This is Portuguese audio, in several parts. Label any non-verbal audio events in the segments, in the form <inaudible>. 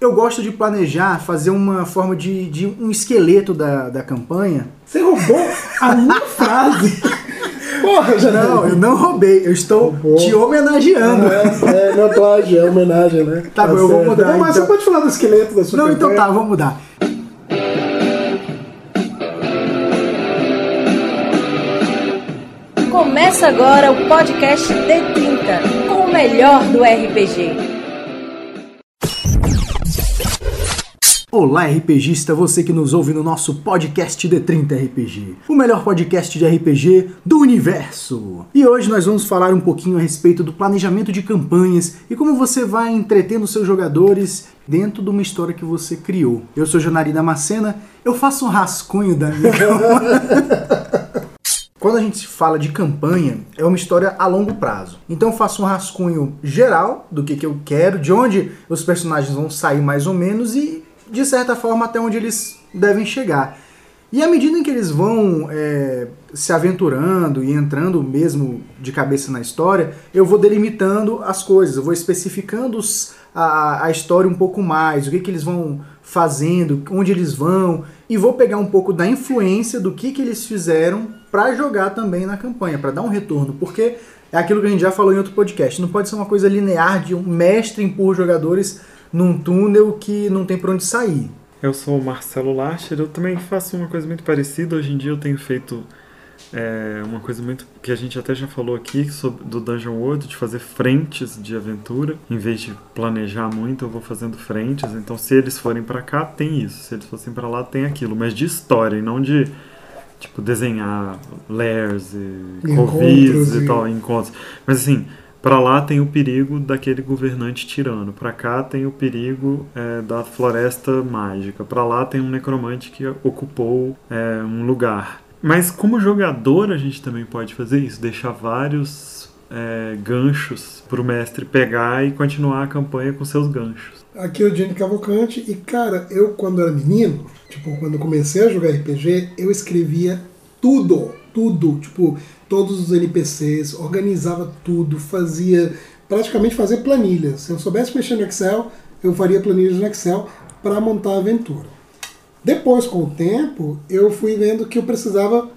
Eu gosto de planejar, fazer uma forma de, de um esqueleto da, da campanha. Você roubou a minha frase. <laughs> Porra, já Não, eu não roubei, eu estou Roubou. te homenageando. É, é, não é plágio, é homenagem, né? Tá bom, eu vou certo. mudar, Não, mas então. você pode falar do esqueleto da sua Não, então campanha? tá, vamos mudar. Começa agora o podcast D30, com o melhor do RPG. Olá, RPGista, você que nos ouve no nosso podcast D30 RPG, o melhor podcast de RPG do universo. E hoje nós vamos falar um pouquinho a respeito do planejamento de campanhas e como você vai entretendo seus jogadores dentro de uma história que você criou. Eu sou Janari Damascena, eu faço um rascunho da minha <laughs> Quando a gente fala de campanha, é uma história a longo prazo. Então eu faço um rascunho geral do que, que eu quero, de onde os personagens vão sair mais ou menos e, de certa forma, até onde eles devem chegar. E à medida em que eles vão é, se aventurando e entrando mesmo de cabeça na história, eu vou delimitando as coisas, eu vou especificando a, a história um pouco mais, o que, que eles vão fazendo, onde eles vão, e vou pegar um pouco da influência do que, que eles fizeram para jogar também na campanha, para dar um retorno, porque é aquilo que a gente já falou em outro podcast, não pode ser uma coisa linear de um mestre empurra jogadores num túnel que não tem para onde sair. Eu sou o Marcelo Lacher, eu também faço uma coisa muito parecida. Hoje em dia eu tenho feito é, uma coisa muito que a gente até já falou aqui sobre, do Dungeon World, de fazer frentes de aventura. Em vez de planejar muito, eu vou fazendo frentes. Então, se eles forem pra cá, tem isso. Se eles fossem pra lá, tem aquilo. Mas de história e não de tipo desenhar layers e covis e e- tal, encontros. Mas assim, Pra lá tem o perigo daquele governante tirano. Pra cá tem o perigo é, da floresta mágica. Pra lá tem um necromante que ocupou é, um lugar. Mas como jogador a gente também pode fazer isso, deixar vários é, ganchos pro mestre pegar e continuar a campanha com seus ganchos. Aqui é o Jenny Cavalcante e, cara, eu quando era menino, tipo, quando comecei a jogar RPG, eu escrevia tudo, tudo, tipo, todos os NPCs, organizava tudo, fazia, praticamente fazia planilhas. Se eu soubesse mexer no Excel, eu faria planilhas no Excel para montar a aventura. Depois, com o tempo, eu fui vendo que eu precisava,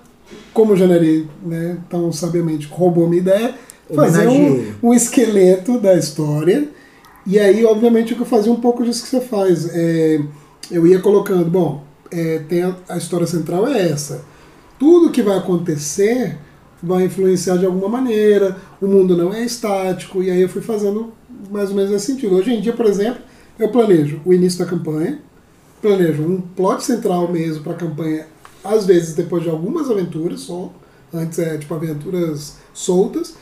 como o Janari né, tão sabiamente roubou minha ideia, fazer um, um esqueleto da história. E aí, obviamente, eu fazia um pouco disso que você faz. É, eu ia colocando, bom, é, tem a, a história central é essa. Tudo que vai acontecer vai influenciar de alguma maneira, o mundo não é estático, e aí eu fui fazendo mais ou menos nesse sentido. Hoje em dia, por exemplo, eu planejo o início da campanha, planejo um plot central mesmo para a campanha, às vezes depois de algumas aventuras só, antes é tipo aventuras soltas,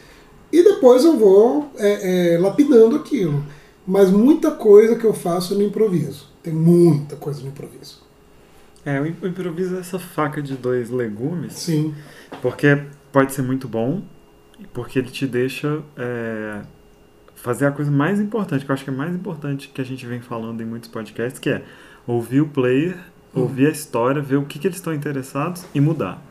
e depois eu vou é, é, lapidando aquilo. Mas muita coisa que eu faço no improviso. Tem muita coisa no improviso. É, o im- o improviso é essa faca de dois legumes. Sim. Porque pode ser muito bom, porque ele te deixa é, fazer a coisa mais importante, que eu acho que é mais importante que a gente vem falando em muitos podcasts, que é ouvir o player, ouvir a história, ver o que, que eles estão interessados e mudar.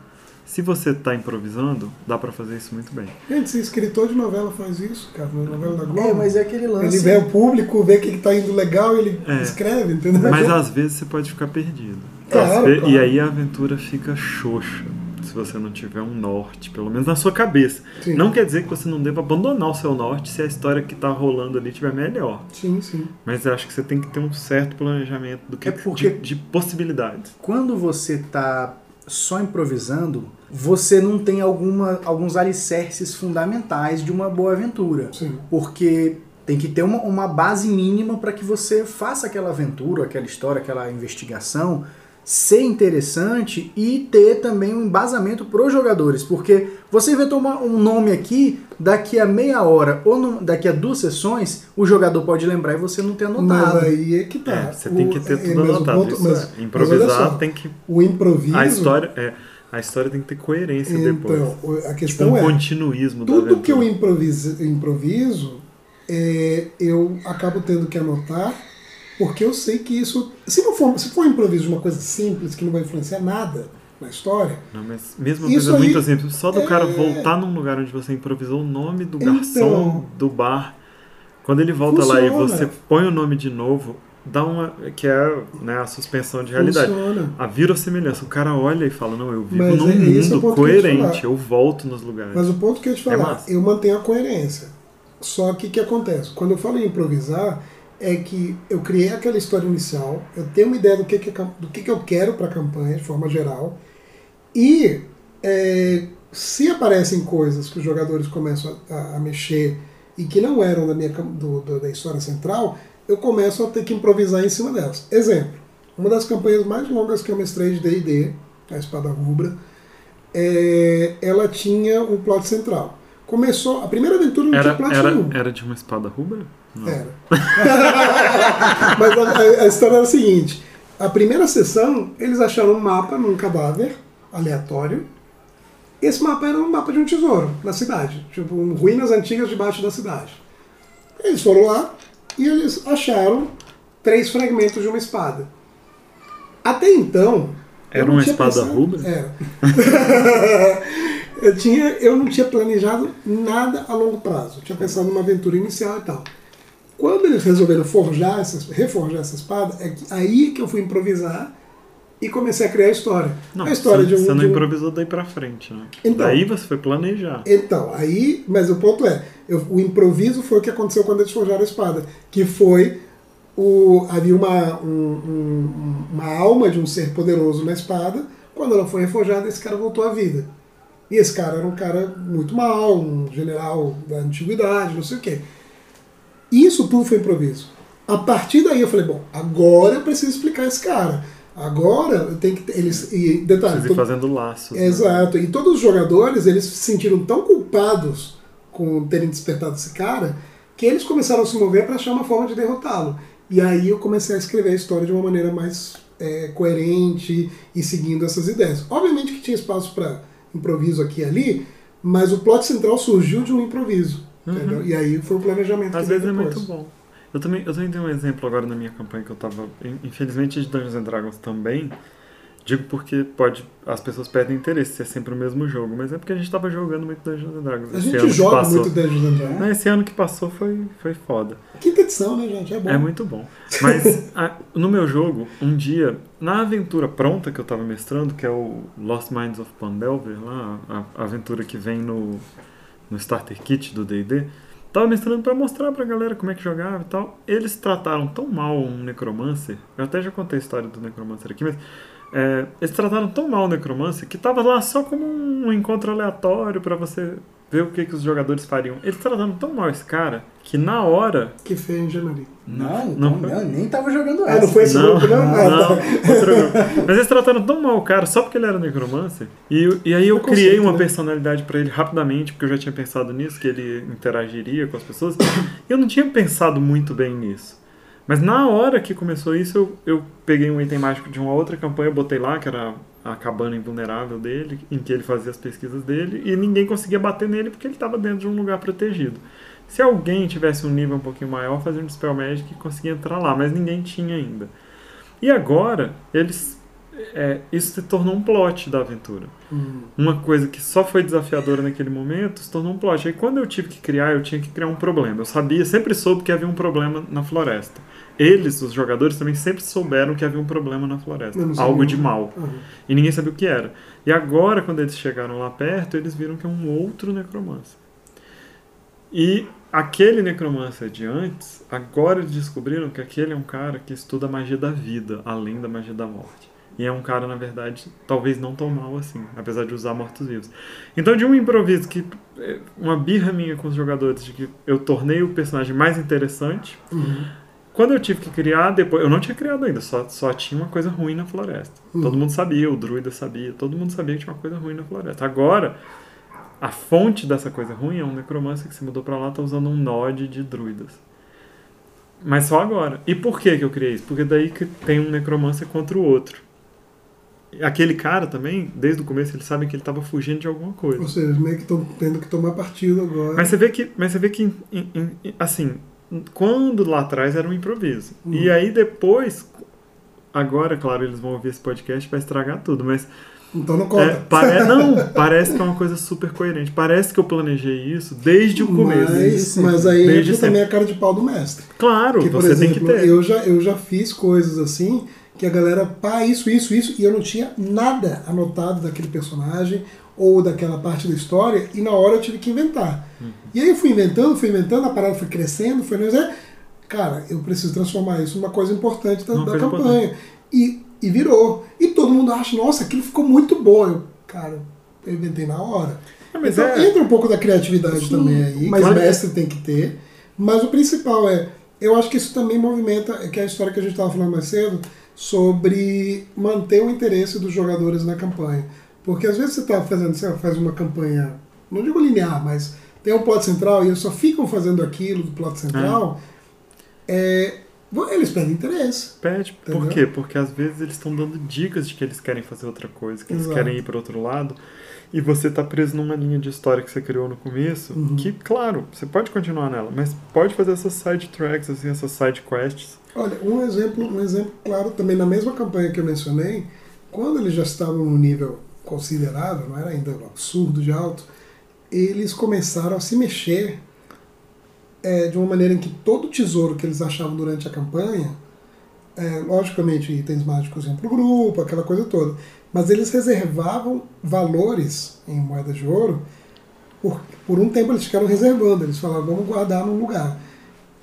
Se você está improvisando, dá para fazer isso muito bem. Gente, se escritor de novela faz isso, cara, na novela da Globo. É, mas é aquele lance. Ele vê o público, vê o que está indo legal e ele É. escreve, entendeu? Mas às vezes você pode ficar perdido. Claro, claro. E aí a aventura fica xoxa. Se você não tiver um norte, pelo menos na sua cabeça. Sim. Não quer dizer que você não deva abandonar o seu norte se a história que tá rolando ali tiver melhor. Sim, sim. Mas eu acho que você tem que ter um certo planejamento do que É porque- de, de possibilidades. Quando você tá só improvisando, você não tem alguma, alguns alicerces fundamentais de uma boa aventura. Sim. Porque tem que ter uma, uma base mínima para que você faça aquela aventura, aquela história, aquela investigação ser interessante e ter também um embasamento para os jogadores. Porque você inventou uma- um nome aqui, daqui a meia hora ou num- daqui a duas sessões, o jogador pode lembrar e você não ter anotado. Mas aí é que tá. É, você tem O- que ter é, tudo mas o anotado. ponto- Isso mas- é. mas Improvisar só, tem que. O improviso. A história, é, a história tem que ter coerência depois. Então, o- a Tipo questão um é. continuismo da Tudo que eu improviso, improviso é, eu acabo tendo que anotar, porque eu sei que isso. Se não for, se for um improviso de uma coisa simples que não vai influenciar nada na história, Não, mas mesmo Isso coisa muito simples, só do é- cara voltar num lugar onde você improvisou o nome do Então. garçom do bar. Quando ele volta lá e Funciona. você põe o nome de novo, dá uma. que é né, a suspensão de realidade. Funciona. A virossemelhança. O cara olha e fala, não, eu vivo Mas num é- é mundo eu te coerente, falar. eu volto nos lugares. Mas o ponto que eu te É falar, eu mantenho a coerência. Só que o que acontece? Quando eu falo em improvisar, é que eu criei aquela história inicial, eu tenho uma ideia do que, que, do que, que eu quero para a campanha, de forma geral, e é, se aparecem coisas que os jogadores começam a, a mexer e que não eram da, minha, do- do- da história central, eu começo a ter que improvisar em cima delas. Exemplo, uma das campanhas mais longas que eu mestrei de D&D, a Espada Rubra, é, ela tinha um plot central. Começou, a primeira aventura não Era, tinha plot era, nenhum. era de uma espada rubra? Não. Era. <laughs> Mas a, a- história era a seguinte: a primeira sessão, eles acharam um mapa num cadáver aleatório. Esse mapa era um mapa de um tesouro na cidade, tipo um, ruínas antigas debaixo da cidade. Eles foram lá e eles acharam três fragmentos de uma espada. Até então. Era uma espada pensado- rubra? Era. <laughs> eu, tinha, eu não tinha planejado nada a longo prazo. Eu tinha pensado numa aventura inicial e tal. Quando eles resolveram forjar essas, reforjar essa espada, é que, aí que eu fui improvisar e comecei a criar a história. Não, a história você, de um. você não um- improvisou daí pra frente, né? Então. daí você foi planejar. Então, aí, mas o ponto é, eu- o improviso foi o que aconteceu quando eles forjaram a espada, que foi o havia uma, um- um- uma alma de um ser poderoso na espada, quando ela foi reforjada, esse cara voltou à vida. E esse cara era um cara muito mal, um general da antiguidade, não sei o quê. Isso tudo foi improviso. A partir daí eu falei, bom, agora eu preciso explicar esse cara. Agora eu tenho que. Eles, e detalhe, todo- fazendo laços. né? Exato. E todos os jogadores, eles se sentiram tão culpados com terem despertado esse cara, que eles começaram a se mover para achar uma forma de derrotá-lo. E aí eu comecei a escrever a história de uma maneira mais é, coerente e seguindo essas ideias. Obviamente que tinha espaço para improviso aqui e ali, mas o plot central surgiu de um improviso. Entendeu? E aí foi o planejamento Uhum. Às vezes é muito bom. Eu também, eu também tenho um exemplo agora na minha campanha que eu tava. in- Infelizmente de Dungeons and Dragons também. Digo porque pode. As pessoas perdem interesse se é sempre o mesmo jogo, mas é porque a gente tava jogando muito Dungeons and Dragons. A esse gente joga passou. muito Dungeons and Dragons. Não, esse ano que passou foi, foi foda. Quinta edição, né, gente? É bom. É muito bom. Mas a- no meu jogo, um dia, na aventura pronta que eu tava mestrando, que é o Lost Minds of Pandelver, lá, a, a aventura que vem no, no Starter Kit do D&D, tava mestrando pra mostrar pra galera como é que jogava e tal. Eles trataram tão mal um Necromancer, eu até já contei a história do Necromancer aqui, mas é, eles trataram tão mal o Necromancer que tava lá só como um encontro aleatório pra você ver o que, que os jogadores fariam. Eles trataram tão mal esse cara que na hora Que feio, engenharia. Não, não então, foi. eu nem tava jogando Ah, essa. não foi esse Não, grupo, não? Ah, não, tá. outro grupo. Mas eles trataram tão mal o cara só porque ele era necromancer. E, e aí eu Preconceito, criei uma né? personalidade pra ele rapidamente, porque eu já tinha pensado nisso, que ele interagiria com as pessoas. E eu não tinha pensado muito bem nisso. Mas na hora que começou isso, eu, eu peguei um item mágico de uma outra campanha, botei lá, que era a cabana invulnerável dele, em que ele fazia as pesquisas dele, e ninguém conseguia bater nele porque ele estava dentro de um lugar protegido. Se alguém tivesse um nível um pouquinho maior, fazia um Dispel Magic e conseguia entrar lá, mas ninguém tinha ainda. E agora, eles. é, isso se tornou um plot da aventura. Hum. Uma coisa que só foi desafiadora naquele momento se tornou um plot. Aí quando eu tive que criar, eu tinha que criar um problema. Eu sabia, sempre soube que havia um problema na floresta. Eles, os jogadores, também sempre souberam que havia um problema na floresta. Algo de mal. Aham. E ninguém sabia o que era. E agora, quando eles chegaram lá perto, eles viram que é um outro necromancer. E aquele necromancer de antes, agora eles descobriram que aquele é um cara que estuda a magia da vida, além da magia da morte. E é um cara, na verdade, talvez não tão mal assim, apesar de usar mortos-vivos. Então, de um improviso que. é, Uma birra minha com os jogadores de que eu tornei o personagem mais interessante. Uhum. Quando eu tive que criar, depois. Eu não tinha criado ainda, só, só tinha uma coisa ruim na floresta. Uhum. Todo mundo sabia, o druida sabia, todo mundo sabia que tinha uma coisa ruim na floresta. Agora, a fonte dessa coisa ruim é um necromancer que se mudou pra lá, tá usando um node de druidas. Mas só agora. E por que, que eu criei isso? Porque daí que tem um necromancer contra o outro. Aquele cara também, desde o começo, eles sabem que ele tava fugindo de alguma coisa. Ou seja, meio que estão tendo que tomar partido agora. Mas você vê que, mas você vê que assim, quando lá atrás era um improviso. Uhum. E aí depois, agora, claro, eles vão ouvir esse podcast vai estragar tudo, mas Então não É, conta. pare- Não, parece que é uma coisa super coerente. Parece que eu planejei isso desde o começo. Mas, mas aí Desde entra também a cara de pau do mestre. Claro, por você exemplo, tem que ter. eu já, eu já fiz coisas assim que a galera, pá, isso, isso, isso, e eu não tinha nada anotado daquele personagem ou daquela parte da história, e na hora eu tive que inventar. Uhum. E aí eu fui inventando, fui inventando, a parada foi crescendo, foi. Cara, eu preciso transformar isso numa coisa importante da, Uma da coisa campanha. E, e virou. E todo mundo acha, nossa, aquilo ficou muito bom. Eu, cara, eu inventei na hora. Mas então é- entra um pouco da criatividade Sim, também aí, mas que o é- mestre tem que ter. Mas o principal é, eu acho que isso também movimenta, que é a história que a gente estava falando mais cedo, sobre manter o interesse dos jogadores na campanha. Porque às vezes você está fazendo, você faz uma campanha, não digo linear, mas tem um plot central e eles só ficam fazendo aquilo do plot central, é, eles perdem interesse. Pede. Por Entendeu? quê? Porque às vezes eles estão dando dicas de que eles querem fazer outra coisa, que eles Exato. querem ir para outro lado. E você tá preso numa linha de história que você criou no começo, Uhum. que, claro, você pode continuar nela, mas pode fazer essas side tracks, assim, essas side quests. Olha, um exemplo, um exemplo claro também na mesma campanha que eu mencionei, quando eles já estavam num nível considerável, não era ainda um absurdo de alto, eles começaram a se mexer é, de uma maneira em que todo tesouro que eles achavam durante a campanha, é, logicamente itens mágicos iam pro grupo, aquela coisa toda, mas eles reservavam valores em moeda de ouro, por, por um tempo eles ficaram reservando, eles falavam, vamos guardar num lugar.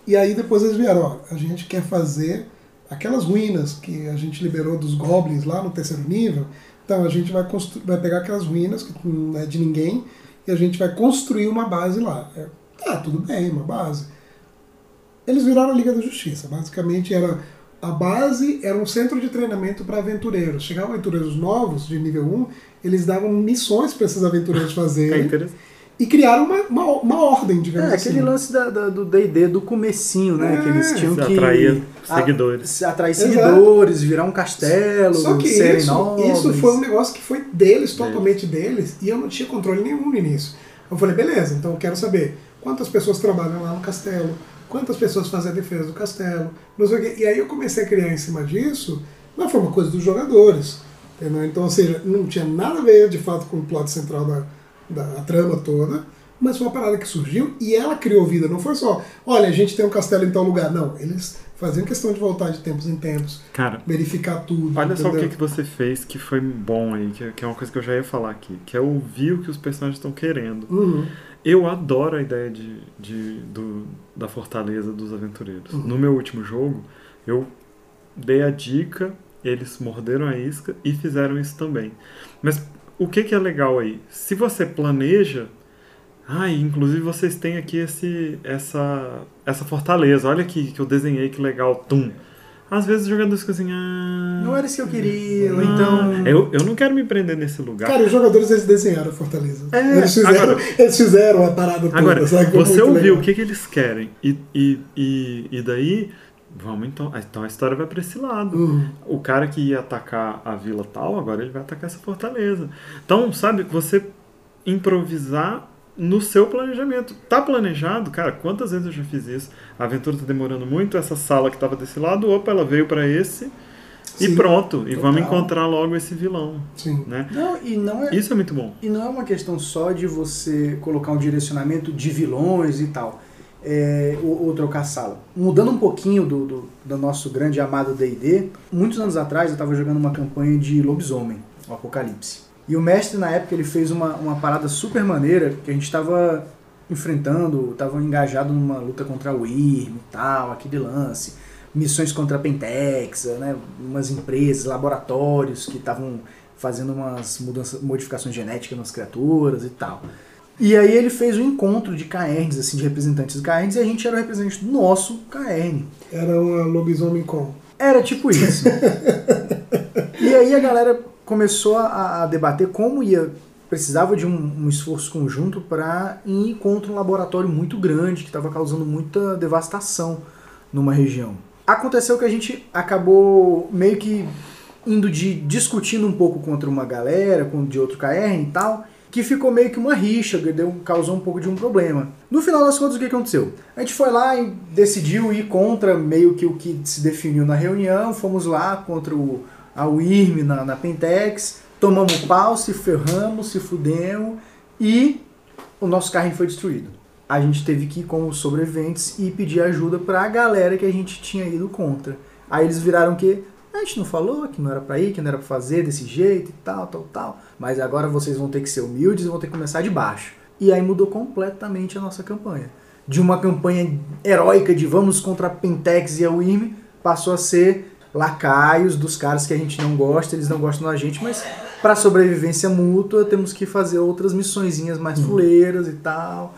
E aí depois eles vieram, ó, a gente quer fazer aquelas ruínas que a gente liberou dos goblins lá no terceiro nível. Então a gente vai, constru- vai pegar aquelas ruínas que não é de ninguém e a gente vai construir uma base lá. É, tá, tudo bem, uma base. Eles viraram a Liga da Justiça. Basicamente era a base era um centro de treinamento para aventureiros. Chegavam aventureiros novos de nível 1, eles davam missões para esses aventureiros <laughs> É fazerem interessante. E criaram uma, uma, uma ordem, digamos É, assim. aquele lance da- da- do D&D do comecinho, né? É, que eles tinham Você que... atraía a- seguidores. se atrair Exato. seguidores, virar um castelo, Só que serem isso, nobres. isso foi um negócio que foi deles, totalmente deles, e eu não tinha controle nenhum no início. Eu falei, beleza, então eu quero saber quantas pessoas trabalham lá no castelo, quantas pessoas fazem a defesa do castelo, não sei o quê. E aí eu comecei a criar em cima disso, mas foi uma coisa dos jogadores. Entendeu? Então, ou seja, não tinha nada a ver de fato com o plot central da, da trama toda, mas foi uma parada que surgiu e ela criou vida. Não foi só, olha, a gente tem um castelo em tal lugar. Não, eles faziam questão de voltar de tempos em tempos, Cara, verificar tudo. olha só o que, entendeu? que você fez que foi bom aí, que, que é uma coisa que eu já ia falar aqui, que é ouvir o que os personagens estão querendo. Uhum. Eu adoro a ideia de, de- do- da fortaleza dos aventureiros. Uhum. No meu último jogo, eu dei a dica, eles morderam a isca e fizeram isso também. Mas o que, que é legal aí? Se você planeja. Ah, inclusive vocês têm aqui esse, essa, essa fortaleza. Olha aqui que eu desenhei, que legal. Tum. Às vezes os jogadores ficam assim. Ah, Não era isso que eu queria, ou ah, então... Eu, eu não quero me prender nesse lugar. Cara, os jogadores eles desenharam a Fortaleza. É, eles, fizeram, agora- eles fizeram a parada toda. Agora, sabe? Você ouviu legal. o que, que eles querem e, e, e, e daí, vamos então. Então a história vai pra esse lado. Uhum. O cara que ia atacar a vila tal, agora ele vai atacar essa fortaleza. Então, sabe, você improvisar no seu planejamento. Tá planejado? Cara, quantas vezes eu já fiz isso? A aventura tá demorando muito, essa sala que tava desse lado, opa, ela veio pra esse e Sim, pronto. E vamos total. encontrar logo esse vilão, Sim. né? Não, e não é... Isso é muito bom. E não é uma questão só de você colocar um direcionamento de vilões e tal, é, ou, ou trocar sala. Mudando um pouquinho do, do, do nosso grande amado D&D, muitos anos atrás eu estava jogando uma campanha de lobisomem, o Apocalipse. E o mestre, na época, ele fez uma, uma parada super maneira, que a gente estava enfrentando, estava engajado numa luta contra o Wyrm e tal, aquele lance. Missões contra a Pentex, né, umas empresas, laboratórios que estavam fazendo umas mudanças, modificações genéticas nas criaturas e tal. E aí ele fez um encontro de caerns, assim, de representantes de caerns, e a gente era o representante do nosso caern. Era uma lobisomem com. Era tipo isso. <laughs> e aí a galera começou a, a debater como ia precisava de um, um esforço conjunto para ir contra um laboratório muito grande que estava causando muita devastação numa região. Aconteceu que a gente acabou meio que indo de discutindo um pouco contra uma galera, com de outro KR e tal, que ficou meio que uma rixa, deu, causou um pouco de um problema. No final das contas, o que aconteceu? A gente foi lá e decidiu ir contra meio que o que se definiu na reunião, fomos lá contra o, a UIRM na, na Pentex, tomamos pau, se ferramos, se fudemos e o nosso carrinho foi destruído. A gente teve que ir como sobreviventes e pedir ajuda pra galera que a gente tinha ido contra. Aí eles viraram que a gente não falou que não era pra ir, que não era pra fazer desse jeito e tal, tal, tal. Mas agora vocês vão ter que ser humildes e vão ter que começar de baixo. E aí mudou completamente a nossa campanha. De uma campanha heróica de vamos contra a Pentex e a WIRM, passou a ser lacaios dos caras que a gente não gosta, eles não gostam da gente, mas para sobrevivência mútua temos que fazer outras missõezinhas mais fuleiras e tal.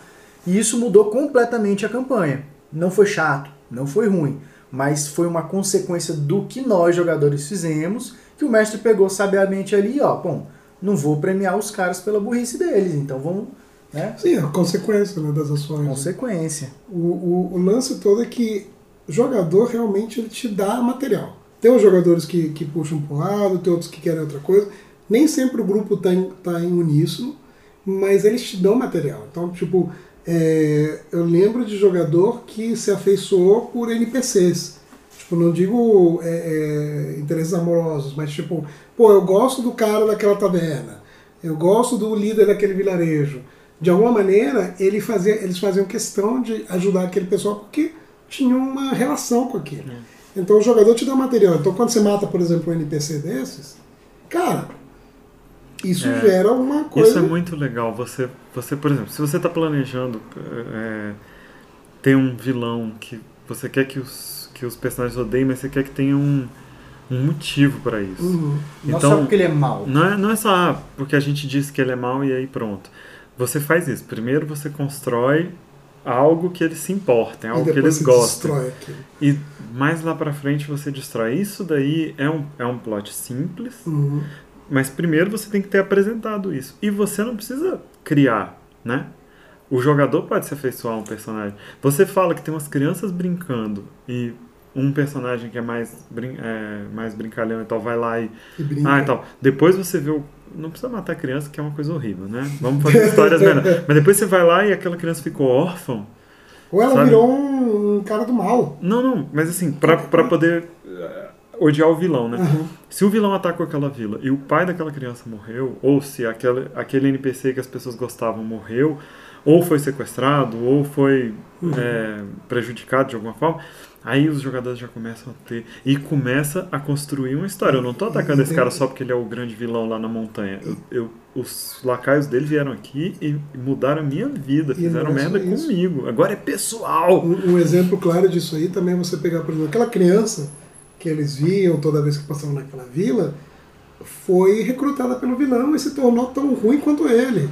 E isso mudou completamente a campanha. Não foi chato, não foi ruim, mas foi uma consequência do que nós jogadores fizemos, que o mestre pegou sabiamente ali, ó, bom, não vou premiar os caras pela burrice deles, então vamos, né? Sim, a consequência né, das ações. né? Consequência. O, o, o lance todo é que o jogador realmente ele te dá material. Tem os jogadores que, que puxam para um lado, tem outros que querem outra coisa. Nem sempre o grupo está em, tá em uníssono, mas eles te dão material. Então, tipo, é, eu lembro de jogador que se afeiçoou por NPCs. Tipo, não digo é, é, interesses amorosos, mas tipo, pô, eu gosto do cara daquela taverna, eu gosto do líder daquele vilarejo. De alguma maneira, ele fazia, eles faziam questão de ajudar aquele pessoal porque tinham uma relação com aquilo. Então o jogador te dá material. Então quando você mata, por exemplo, um NPC desses, cara, isso É. gera uma coisa. Isso é muito legal. Você, você por exemplo, se você está planejando é, ter um vilão que você quer que os, que os personagens odeiem, mas você quer que tenha um, um motivo para isso. Uhum. Não Então- só porque ele é mau. Não é, não é só ah, porque a gente disse que ele é mau e aí pronto. Você faz isso. Primeiro você constrói algo que eles se importem, algo que eles gostem. E mais lá pra frente você destrói. Isso daí é um, é um plot simples, Uhum. Mas primeiro você tem que ter apresentado isso. E você não precisa criar, né? O jogador pode se afeiçoar a um personagem. Você fala que tem umas crianças brincando e um personagem que é mais, brin é, mais brincalhão e tal vai lá e. E. Ah, e tal. Depois você vê o. Não precisa matar a criança, que é uma coisa horrível, né? Vamos fazer histórias <laughs> menores. Mas depois você vai lá e aquela criança ficou órfã. Ou ela sabe? virou um, cara do mal. Não, não, mas assim, pra, pra poder eh, odiar o vilão, né? Uhum. Se o vilão atacou aquela vila e o pai daquela criança morreu, ou se aquele, aquele NPC que as pessoas gostavam morreu, ou foi sequestrado, ou foi Uhum. é, prejudicado de alguma forma, aí os jogadores já começam a ter. E começa a construir uma história. Eu não tô atacando esse cara só porque ele é o grande vilão lá na montanha. Eu, eu- os lacaios dele vieram aqui e mudaram a minha vida, fizeram é merda comigo. Agora é pessoal. Um, um exemplo claro disso aí também é você pegar, por exemplo, aquela criança que eles viam toda vez que passavam naquela vila, foi recrutada pelo vilão e se tornou tão ruim quanto ele.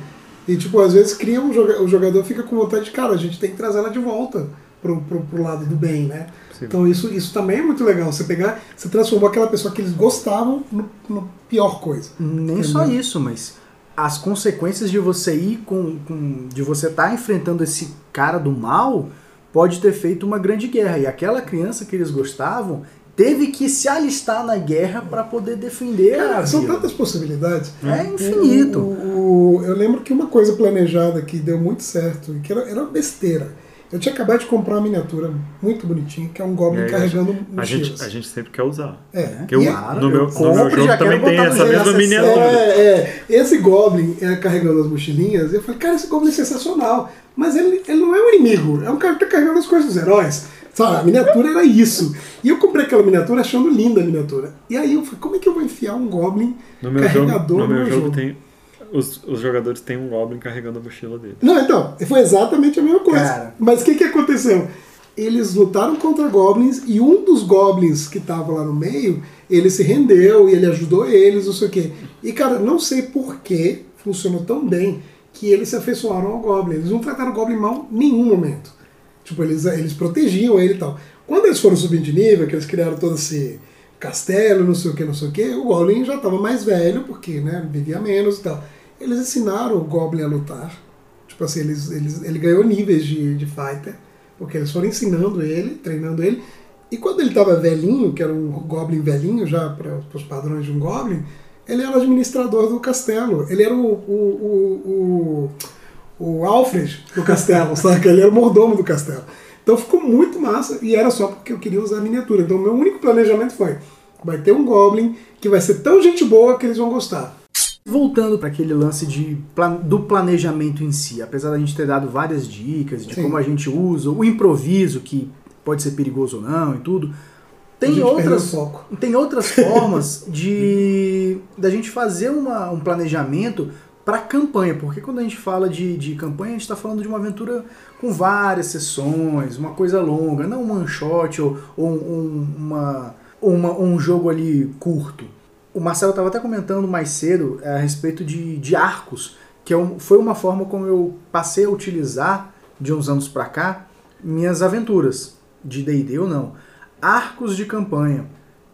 E, tipo, às vezes cria um joga o jogador fica com vontade de, cara, a gente tem que trazer ela de volta pro, pro, pro lado do bem, né? Sim. Então isso, isso também é muito legal. Você pegar, você transformou aquela pessoa que eles gostavam no, no pior coisa. Nem só isso, mas as consequências de você ir com. com- de você estar enfrentando esse cara do mal pode ter feito uma grande guerra. E aquela criança que eles gostavam teve que se alistar na guerra para poder defender a Cara, são vila. tantas possibilidades. É infinito. O- o- eu lembro que uma coisa planejada que deu muito certo, e que era, era uma besteira. Eu tinha acabado de comprar uma miniatura muito bonitinha, que é um Goblin aí, carregando A gente, a gente sempre quer usar. É. Porque eu, E- Claro, no, meu, eu no meu jogo já também tem essa mesma miniatura. É, é. Esse Goblin é, carregando as mochilinhas, eu falei, cara, esse Goblin é sensacional. Mas ele, ele não é um inimigo, é um cara que tá carregando as coisas dos heróis. Sabe, a miniatura era isso. E eu comprei aquela miniatura achando linda a miniatura. E aí eu falei, como é que eu vou enfiar um Goblin No meu jogo, carregador no meu jogo, jogo? tem. Os, os jogadores têm um Goblin carregando a mochila dele. Não, então, foi exatamente a mesma coisa. Cara. Mas o que, que aconteceu? Eles lutaram contra goblins e um dos goblins que tava lá no meio, ele se rendeu e ele ajudou eles, não sei o quê. E, cara, não sei por que funcionou tão bem que eles se afeiçoaram ao goblin. Eles não trataram o goblin mal em nenhum momento. Tipo, eles, eles protegiam ele e tal. Quando eles foram subindo de nível, que eles criaram todo esse castelo, não sei o que, não sei o que, o Goblin já estava mais velho, porque né, vivia menos e tal. Eles ensinaram o Goblin a lutar. Tipo assim, eles, eles, ele ganhou níveis de, de fighter, porque eles foram ensinando ele, treinando ele. E quando ele estava velhinho, que era um Goblin velhinho já para os padrões de um Goblin, ele era o administrador do castelo. Ele era o, o, o, o, o Alfred do castelo, <laughs> saca? Ele era o mordomo do castelo. Então ficou muito massa e era só porque eu queria usar a miniatura. Então meu único planejamento foi: vai ter um Goblin que vai ser tão gente boa que eles vão gostar. Voltando para aquele lance de, do planejamento em si, apesar da gente ter dado várias dicas de Sim. como a gente usa, o improviso, que pode ser perigoso ou não e tudo, tem outras, tem outras formas de da gente fazer uma- um planejamento para campanha, porque quando a gente fala de, de campanha, a gente está falando de uma aventura com várias sessões, uma coisa longa, não um one shot ou, ou um, uma, uma- um jogo ali curto. O Marcelo estava até comentando mais cedo é, a respeito de, de arcos, que é um- foi uma forma como eu passei a utilizar de uns anos para cá minhas aventuras, de D&D ou não. Arcos de campanha.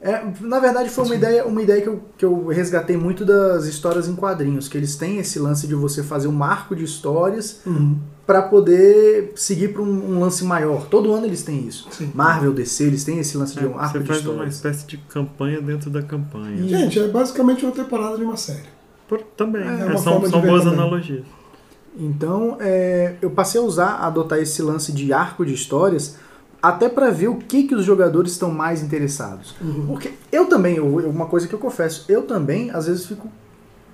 É, na verdade foi uma ideia, uma ideia que, eu, que eu resgatei muito das histórias em quadrinhos, que eles têm esse lance de você fazer um arco de histórias Uhum. para poder seguir para um, um lance maior. Todo ano eles têm isso. Sim. Marvel, DC, eles têm esse lance de um É, arco você de faz uma histórias. espécie de campanha dentro da campanha. E- Gente, é basicamente uma temporada de uma série. Por- também, É é, uma são, são boas também. analogias. Então, é, eu passei a usar, a adotar esse lance de arco de histórias, até para ver o que, que os jogadores estão mais interessados. Uhum. Porque eu também, eu- uma coisa que eu confesso, eu também, às vezes, fico.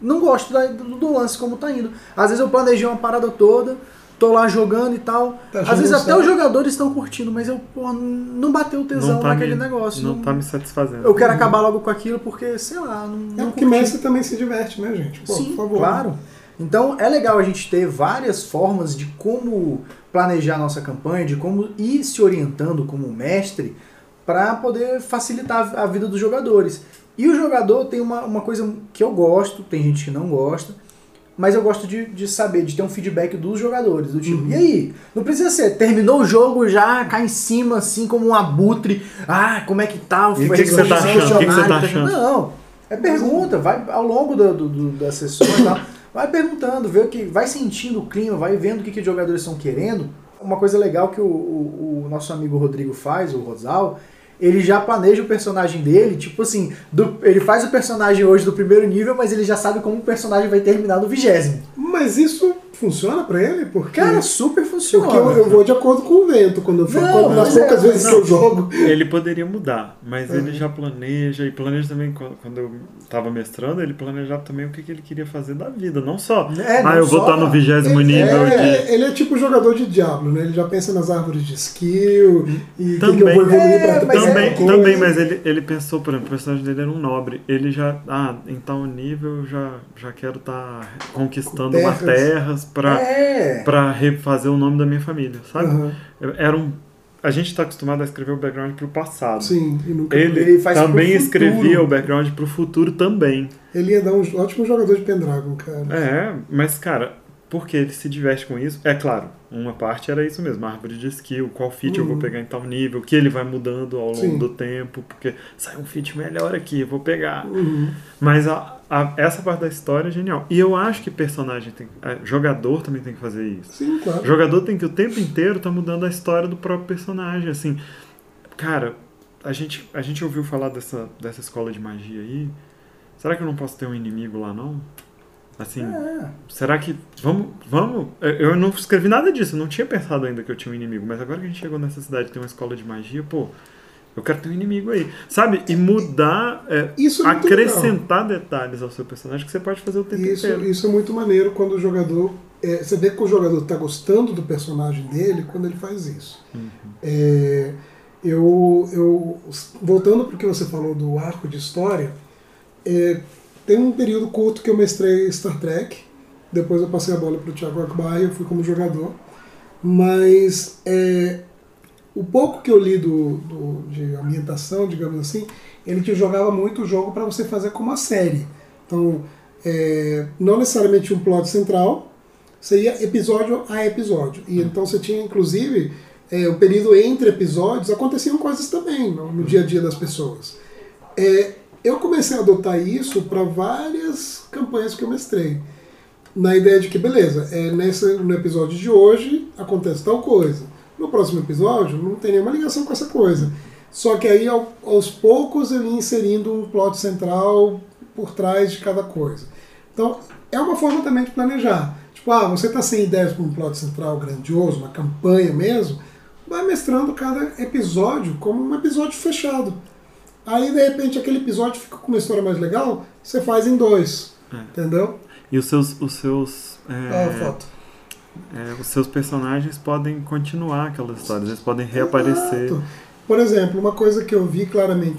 Não gosto da- do, do lance como tá indo. Às vezes eu planejei uma parada toda, tô lá jogando e tal. Tá às vezes até os jogadores estão curtindo, mas eu, pô, não bateu o tesão Não tá, naquele me, negócio. não tá me satisfazendo. Eu quero acabar logo com aquilo porque, sei lá, não, É não porque curti. mestre também se diverte, né, gente? Pô, Sim, por favor. claro. Então é legal a gente ter várias formas de como planejar a nossa campanha, de como ir se orientando como mestre para poder facilitar a vida dos jogadores. E o jogador tem uma, uma coisa que eu gosto, tem gente que não gosta, mas eu gosto de, de saber, de ter um feedback dos jogadores, do tipo, Uhum. e aí? Não precisa ser, terminou o jogo já, cai em cima assim como um abutre, ah, como é que tá? E o que que você tá achando? Que que você tá achando? Não, é pergunta, vai ao longo do, do, do- das sessões e tal, vai perguntando, vê o que, vai sentindo o clima, vai vendo o que, que os jogadores estão querendo. Uma coisa legal que o, o- o nosso amigo Rodrigo faz, o Rosal, ele já planeja o personagem dele, tipo assim, do- ele faz o personagem hoje do primeiro nível, mas ele já sabe como o personagem vai terminar no vigésimo. Mas isso funciona pra ele? Porque, Cara, super funciona. porque eu, eu vou de acordo com o vento quando eu falo. Não, quando- nas é, poucas vezes não. que eu jogo. Ele poderia mudar, mas É. ele já planeja, e planeja também, quando eu tava mestrando, ele planejava também o que, que ele queria fazer da vida, não só, É, não ah, eu vou só- estar no vigésimo nível é, de... ele é tipo jogador de Diablo, né? Ele já pensa nas árvores de skill e o que, que eu Também. vou evoluir É, pra mas tal Também, também, mas ele, ele pensou, por exemplo, o personagem dele era um nobre. Ele já, ah, em tal nível eu já, já quero estar conquistando Terras. umas terras pra, É. pra refazer o nome da minha família, sabe? Aham. Era um, a gente tá acostumado a escrever o background pro passado. Sim, e nunca Ele, Ele faz também escrevia o background pro futuro também. Ele ia dar um ótimo jogador de Pendragon, cara. É, mas cara, porque ele se diverte com isso. É claro, uma parte era isso mesmo, árvore de skill, qual feat eu vou Uhum. pegar em tal nível, que ele vai mudando ao longo Sim. do tempo, porque sai um feat melhor aqui, eu vou pegar. Uhum. Mas a- a- essa parte da história é genial. E eu acho que personagem tem. é, jogador também tem que fazer isso. Sim, claro. Jogador tem que o tempo inteiro tá mudando a história do próprio personagem. Assim, cara, a gente, a gente ouviu falar dessa, dessa escola de magia aí. Será que eu não posso ter um inimigo lá, não? Assim, É. será que. Vamos. Vamos. Eu não escrevi nada disso, eu não tinha pensado ainda que eu tinha um inimigo. Mas agora que a gente chegou nessa cidade tem uma escola de magia, pô. Eu quero ter um inimigo aí. Sabe? E mudar. é, Isso é acrescentar detalhes ao seu personagem que você pode fazer o tempo Isso, inteiro. isso é muito maneiro quando o jogador. é, você vê que o jogador está gostando do personagem dele quando ele faz isso. É, eu, eu, voltando para o que você falou do arco de história, é, tem um período curto que eu mestrei Star Trek. Depois eu passei a bola para o Thiago Akbar e eu fui como jogador. Mas é, o pouco que eu li do, do- de ambientação, digamos assim, ele te jogava muito o jogo para você fazer como uma série. Então, é, não necessariamente um plot central, você ia episódio a episódio. E então você tinha, inclusive, é, o período entre episódios, aconteciam coisas também no, no dia a dia das pessoas. É, eu comecei a adotar isso para várias campanhas que eu mestrei. Na ideia de que, beleza, é, nesse, no episódio de hoje acontece tal coisa. No próximo episódio não tem nenhuma ligação com essa coisa. Só que aí, ao- aos poucos, ele ia inserindo um plot central por trás de cada coisa. Então, é uma forma também de planejar. Tipo, ah, você está sem ideias para um plot central grandioso, uma campanha mesmo, vai mestrando cada episódio como um episódio fechado. Aí, de repente, aquele episódio fica com uma história mais legal, você faz em dois. É. Entendeu? E os seus. Os seus é, Ó, a foto. É, os seus personagens podem continuar aquelas histórias, eles podem reaparecer. Exato. Por exemplo, uma coisa que eu vi claramente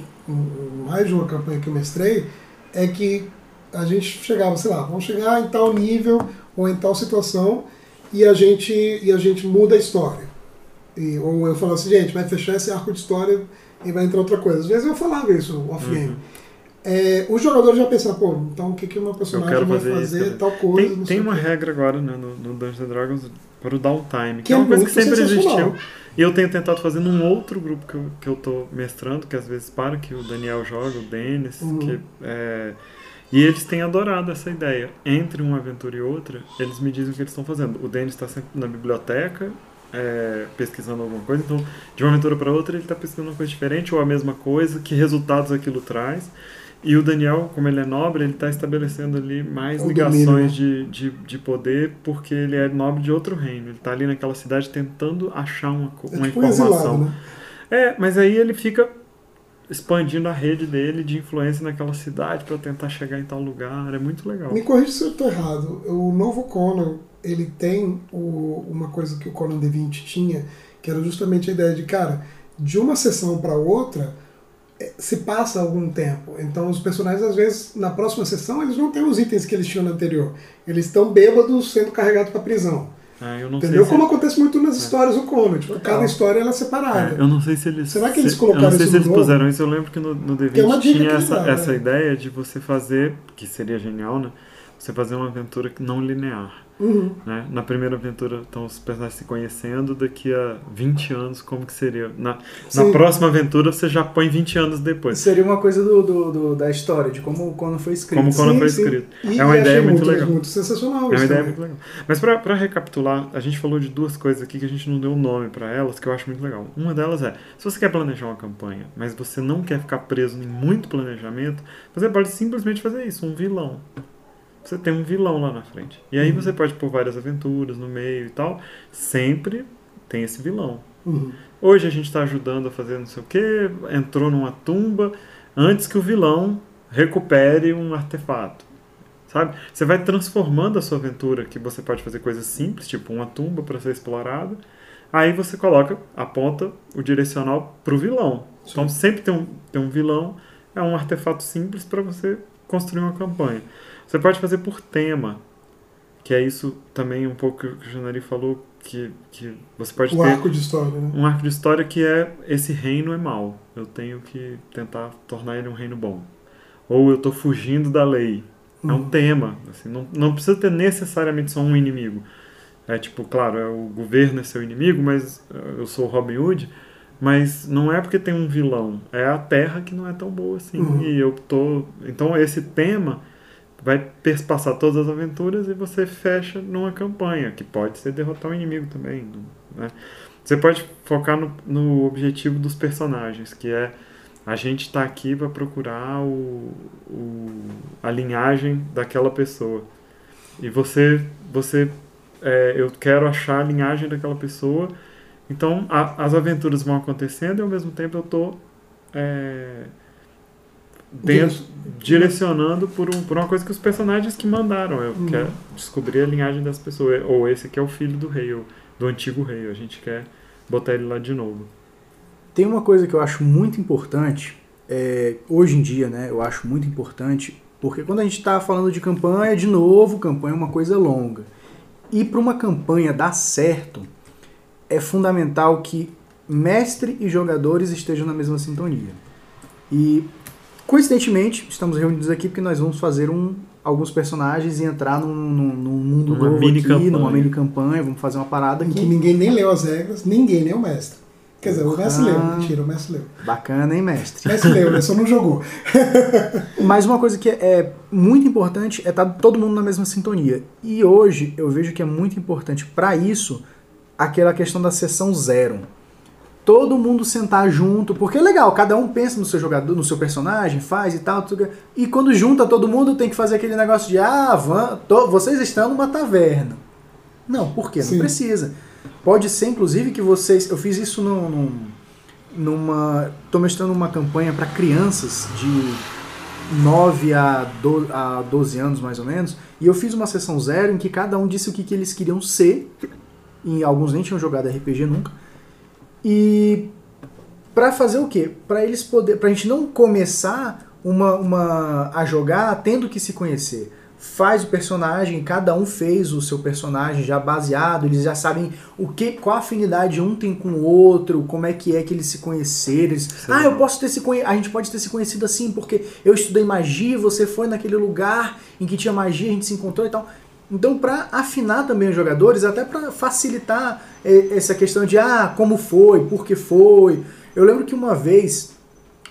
mais de uma campanha que eu mestrei é que a gente chegava, sei lá, vamos chegar em tal nível ou em tal situação e a gente, e a gente muda a história. E, ou eu falava assim, gente, vai fechar esse arco de história e vai entrar outra coisa. Às vezes eu falava isso off-game. Uhum. É, os jogadores já pensaram, pô, então o que, que o meu personagem vai fazer fazer, tal coisa. Tem, tem uma o regra agora né, no, no Dungeons and Dragons para o downtime, que, Que é é uma coisa que sempre existiu. E eu tenho tentado fazer num outro grupo que eu, que eu tô mestrando, que às vezes para, que o Daniel joga, o Denis, Uhum. que é, e eles têm adorado essa ideia. Entre uma aventura e outra, eles me dizem o que eles estão fazendo. O Denis está sempre na biblioteca, é, pesquisando alguma coisa, então de uma aventura para outra ele está pesquisando uma coisa diferente ou a mesma coisa, que resultados aquilo traz. E o Daniel, como ele é nobre, ele está estabelecendo ali mais O ligações domínio, né? de, de, de poder, porque ele é nobre de outro reino. Ele está ali naquela cidade tentando achar uma, É uma tipo um informação. exilado, né? É, mas aí ele fica expandindo a rede dele de influência naquela cidade para tentar chegar em tal lugar. É muito legal. Me corrija se eu estou errado. O novo Conan, ele tem o- uma coisa que o Conan D20 tinha, que era justamente a ideia de, cara, de uma sessão para outra, se passa algum tempo. Então os personagens, às vezes, na próxima sessão, eles não têm os itens que eles tinham na anterior. Eles estão bêbados sendo carregados para prisão. Ah, eu não Entendeu? sei se... Como acontece muito nas histórias do Conan. Tipo, Total. cada história ela é É, separada. eu não sei se eles. Será que eles colocaram Eu não sei se eles no novo? puseram isso. Eu lembro que no, no Que é uma D20 dica tinha essa, dá, essa né? ideia de você fazer, que seria genial, né? Você fazer uma aventura não linear. Uhum. Né? Na primeira aventura estão os personagens se conhecendo, daqui a 20 anos, como que seria? Na, na próxima aventura você já põe 20 anos depois. Seria uma coisa do, do- do- da história, de como quando foi escrito. Como quando foi sim. escrito. E É uma ideia muito muito, legal. muito sensacional É uma ideia também. muito legal. Mas pra, pra recapitular, a gente falou de duas coisas aqui que a gente não deu nome pra elas, que eu acho muito legal. Uma delas é, se você quer planejar uma campanha, mas você não quer ficar preso em muito planejamento, você pode simplesmente fazer isso, um vilão. Você tem um vilão lá na frente. E aí você pode pôr várias aventuras no meio e tal. Sempre tem esse vilão. Uhum. Hoje a gente está ajudando a fazer não sei o que, entrou numa tumba antes que o vilão recupere um artefato. Sabe? Você vai transformando a sua aventura, que você pode fazer coisas simples, tipo uma tumba para ser explorada. Aí você coloca, aponta o direcional para o vilão. Então sempre tem um, tem um vilão, é um artefato simples para você construir uma campanha. Você pode fazer por tema, que é isso também um pouco que o Janari falou, que, que você pode O ter arco de história, né? um arco de história que é esse reino é mal. Eu tenho que tentar tornar ele um reino bom. Ou eu estou fugindo da lei. É um Uhum. tema. Assim, não, não precisa ter necessariamente só um inimigo. É tipo, claro, é o governo é seu inimigo, mas eh, eu sou Robin Hood. Mas não é porque tem um vilão. É a terra que não é tão boa assim. Uhum. E eu tô. Então esse tema vai perspassar todas as aventuras e você fecha numa campanha, que pode ser derrotar um inimigo também. Né? Você pode focar no, no objetivo dos personagens, que é a gente está aqui para procurar o, o- a linhagem daquela pessoa. E você, você é, eu quero achar a linhagem daquela pessoa. Então a- as aventuras vão acontecendo e ao mesmo tempo eu estou dentro, direcionando por, um, por uma coisa que os personagens que mandaram. Eu Uhum. quero descobrir a linhagem das pessoas. Ou esse aqui é o filho do rei, ou do antigo rei. A gente quer botar ele lá de novo. Tem uma coisa que eu acho muito importante, é, hoje em dia, né? Eu acho muito importante, porque quando a gente está falando de campanha, de novo, campanha é uma coisa longa. E para uma campanha dar certo, é fundamental que mestre e jogadores estejam na mesma sintonia. E, coincidentemente, estamos reunidos aqui porque nós vamos fazer um, alguns personagens e entrar num, num- num mundo Uma novo mini aqui, campanha. numa mini campanha, vamos fazer uma parada Em que aqui. ninguém nem leu as regras, ninguém, nem o mestre. Quer dizer, o mestre leu, Ah. mentira, o mestre leu. Bacana, hein, mestre? O mestre leu, né? Só não jogou. <laughs> Mas uma coisa que é muito importante é estar todo mundo na mesma sintonia. E hoje eu vejo que é muito importante para isso aquela questão da sessão zero. Todo mundo sentar junto, porque é legal, cada um pensa no seu jogador, no seu personagem, faz e tal, tudo, e quando junta todo mundo tem que fazer aquele negócio de ah, van, to- vocês estão numa taverna. Não, por quê? Não Sim. precisa. Pode ser, inclusive, que vocês. Eu fiz isso num, num- numa. Estou mestrando uma campanha para crianças de 9 a, do, a 12 anos, mais ou menos, e eu fiz uma sessão zero em que cada um disse o que, que eles queriam ser, e alguns nem tinham jogado RPG nunca, e para fazer o quê? Para eles poder, pra gente não começar uma, uma a jogar tendo que se conhecer faz o personagem, cada um fez o seu personagem já baseado, eles já sabem o que, qual afinidade um tem com o outro, como é que é que eles se conheceram. Eles, ah, eu posso ter se conhe... a gente pode ter se conhecido assim porque eu estudei magia, você foi naquele lugar em que tinha magia, a gente se encontrou e tal. Então, para afinar também os jogadores, até para facilitar é, essa questão de ah, como foi, por que foi. Eu lembro que uma vez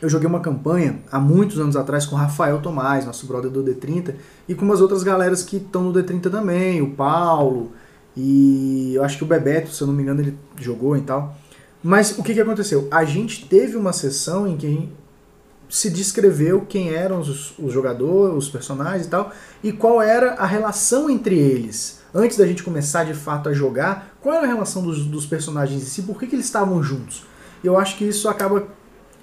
eu joguei uma campanha há muitos anos atrás com o Rafael Tomás, nosso brother do D30, e com umas outras galeras que estão no D30 também, o Paulo, e eu acho que o Bebeto, se eu não me engano, ele jogou e tal. Mas o que, que aconteceu? A gente teve uma sessão em que se descreveu quem eram os, os jogadores, os personagens e tal, e qual era a relação entre eles. Antes da gente começar de fato a jogar, qual era a relação dos, dos personagens em si, por que, que eles estavam juntos? Eu acho que isso acaba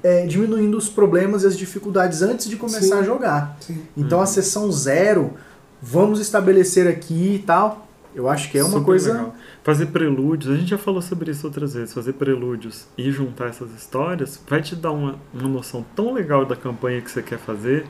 é, diminuindo os problemas e as dificuldades antes de começar Sim. a jogar. Sim. Então a sessão zero, vamos estabelecer aqui e tal. Eu acho que é uma Super coisa. legal. Fazer prelúdios, a gente já falou sobre isso outras vezes. Fazer prelúdios e juntar essas histórias vai te dar uma, uma noção tão legal da campanha que você quer fazer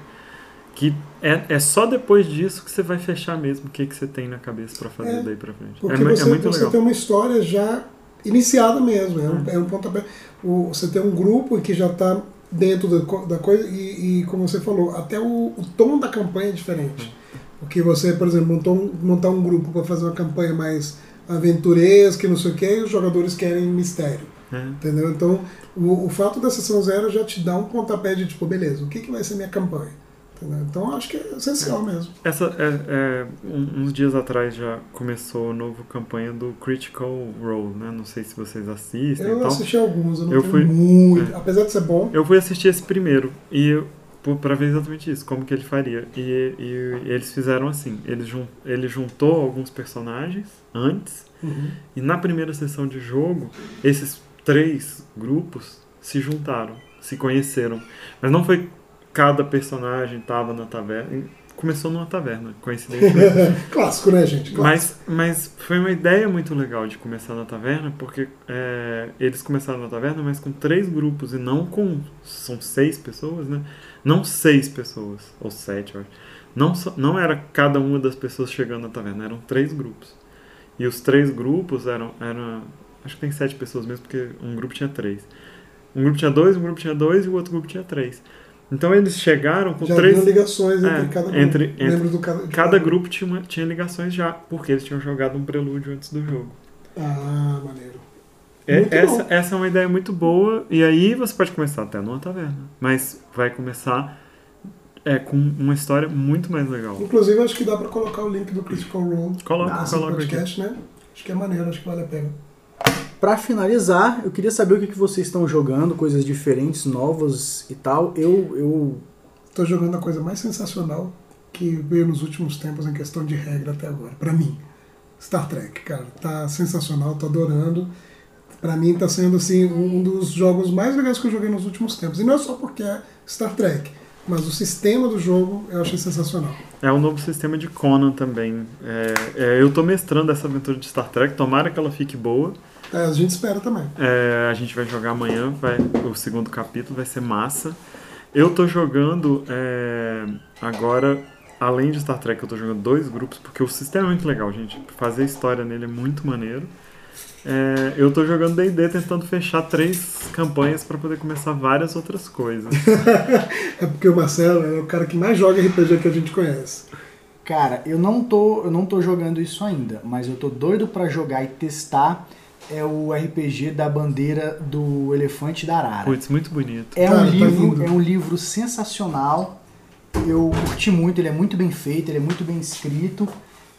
que é, é só depois disso que você vai fechar mesmo o que, que você tem na cabeça pra fazer É, daí pra frente. Porque é, é você, muito você legal. tem uma história já iniciada mesmo, é um, Hum. é um pontapé. O, você tem um grupo que já está dentro da, da coisa e, e, como você falou, até o, o tom da campanha é diferente. Hum. Porque você, por exemplo, montou um- montar um grupo para fazer uma campanha mais aventuresca, não sei o que, e os jogadores querem mistério. É. Entendeu? Então, o, o fato da sessão zero já te dá um pontapé de tipo, beleza, o que, que vai ser minha campanha? Entendeu? Então, acho que é essencial mesmo. Essa, é, é, uns dias atrás já começou a nova campanha do Critical Role, né? Não sei se vocês assistem e Eu assisti alguns, eu não Eu fui- muito. Apesar de ser bom, Eu fui assistir esse primeiro e pô, pra ver exatamente isso, como que ele faria. E, e eles fizeram assim, ele, jun, ele juntou alguns personagens antes Uhum. e na primeira sessão de jogo, esses três grupos se juntaram, se conheceram. Mas não foi cada personagem tava na taverna. Começou numa taverna, coincidentemente. <laughs> Clássico, né, gente? Clássico. Mas, mas foi uma ideia muito legal de começar na taverna, porque é, eles começaram na taverna, mas com três grupos e não com. São seis pessoas, né? Não seis pessoas, ou sete, acho. Não, não era cada uma das pessoas chegando na taverna, eram três grupos. E os três grupos eram. eram acho que tem sete pessoas mesmo, porque um grupo tinha três. Um grupo tinha dois, um grupo tinha dois e o outro grupo tinha três. Então eles chegaram com já três. ligações entre É, cada grupo. entre- entre do cada, Cada grupo tinha, uma- tinha ligações já, porque eles tinham jogado um prelúdio antes do jogo. Ah, maneiro. É- essa, essa é uma ideia muito boa, e aí você pode começar até numa taverna, mas vai começar é, com uma história muito mais legal. Inclusive, acho que dá pra colocar o link do Critical Role Coloca, nesse coloca aqui. podcast, né? Acho que é maneiro, acho que vale a pena. Pra finalizar, eu queria saber o que, que vocês estão jogando, coisas diferentes, novas e tal. Eu, eu Tô jogando a coisa mais sensacional que veio nos últimos tempos em questão de regra até agora, pra mim. Star Trek, cara, tá sensacional, tô adorando. Pra mim tá sendo assim um dos jogos mais legais que eu joguei nos últimos tempos. E não é só porque é Star Trek, mas o sistema do jogo eu achei sensacional. É o novo sistema de Conan também. É, é, eu tô mestrando essa aventura de Star Trek, tomara que ela fique boa. É, a gente espera também. É, a gente vai jogar amanhã, vai, o segundo capítulo vai ser massa. Eu tô jogando é, agora, além de Star Trek, eu tô jogando dois grupos, porque o sistema é muito legal, gente. Fazer história nele é muito maneiro. É, eu tô jogando D&D tentando fechar três campanhas pra poder começar várias outras coisas. <laughs> É porque o Marcelo é o cara que mais joga RPG que a gente conhece. Cara, eu não tô, eu não tô jogando isso ainda, mas eu tô doido pra jogar e testar é o RPG da bandeira do elefante da Arara. Putz, muito bonito. É Cara, um tá livro, lindo. é um livro sensacional. Eu curti muito, ele é muito bem feito, ele é muito bem escrito,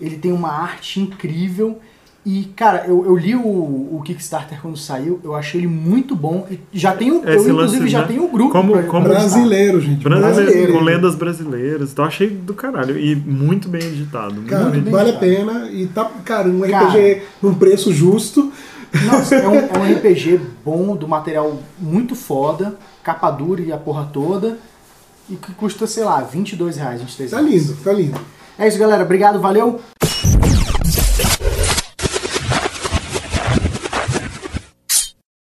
ele tem uma arte incrível. E, cara, eu, eu li o, o Kickstarter quando saiu, eu achei ele muito bom. E já tenho, eu Esse inclusive lance, já né? tenho o grupo Como- pra- como-. Brasileiro, gente. Brasileiro, Brasileiro. com lendas brasileiras, então achei do caralho. E muito bem editado. Muito Cara, bem bem vale a pena e tá, cara, um Cara. RPG num preço justo. Nossa, é um, <laughs> é um RPG bom, do material muito foda, capa dura e a porra toda. e que custa, sei lá, 22 reais, 23 Tá reais. lindo, tá lindo. É isso, galera. Obrigado, valeu.